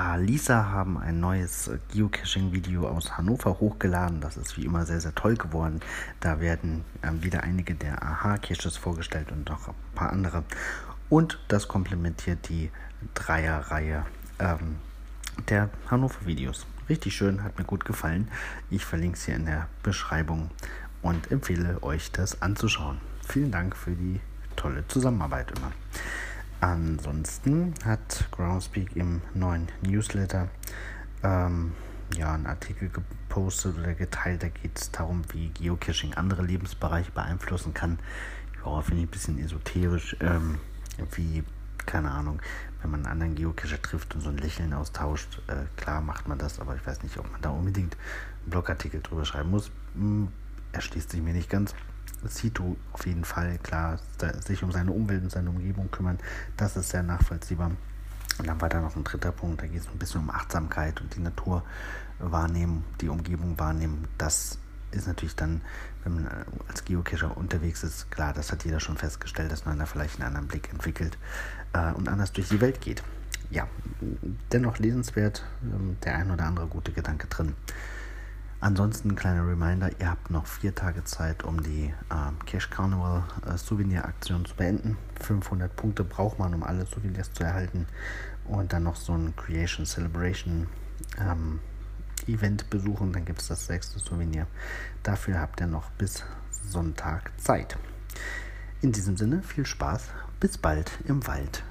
Alisa haben ein neues Geocaching-Video aus Hannover hochgeladen. Das ist wie immer sehr, sehr toll geworden. Da werden ähm, wieder einige der Aha-Caches vorgestellt und noch ein paar andere. Und das komplementiert die Dreierreihe ähm, der Hannover-Videos. Richtig schön, hat mir gut gefallen. Ich verlinke es hier in der Beschreibung und empfehle euch das anzuschauen. Vielen Dank für die tolle Zusammenarbeit immer. Ansonsten hat Groundspeak im neuen Newsletter ähm, ja, einen Artikel gepostet oder geteilt. Da geht es darum, wie Geocaching andere Lebensbereiche beeinflussen kann. Ja, finde ich ein bisschen esoterisch. Ähm, wie, keine Ahnung, wenn man einen anderen Geocacher trifft und so ein Lächeln austauscht. Äh, klar macht man das, aber ich weiß nicht, ob man da unbedingt einen Blogartikel drüber schreiben muss. Erschließt sich mir nicht ganz. Sito auf jeden Fall, klar, sich um seine Umwelt und seine Umgebung kümmern, das ist sehr nachvollziehbar. Und dann war da noch ein dritter Punkt, da geht es ein bisschen um Achtsamkeit und die Natur wahrnehmen, die Umgebung wahrnehmen. Das ist natürlich dann, wenn man äh, als Geocacher unterwegs ist, klar, das hat jeder schon festgestellt, dass man da vielleicht einen anderen Blick entwickelt äh, und anders durch die Welt geht. Ja, dennoch lesenswert, äh, der ein oder andere gute Gedanke drin. Ansonsten ein kleiner Reminder, ihr habt noch vier Tage Zeit, um die äh, Cash Carnival äh, Souvenir Aktion zu beenden. 500 Punkte braucht man, um alle Souvenirs zu erhalten. Und dann noch so ein Creation Celebration ähm, Event besuchen. Dann gibt es das sechste Souvenir. Dafür habt ihr noch bis Sonntag Zeit. In diesem Sinne viel Spaß. Bis bald im Wald.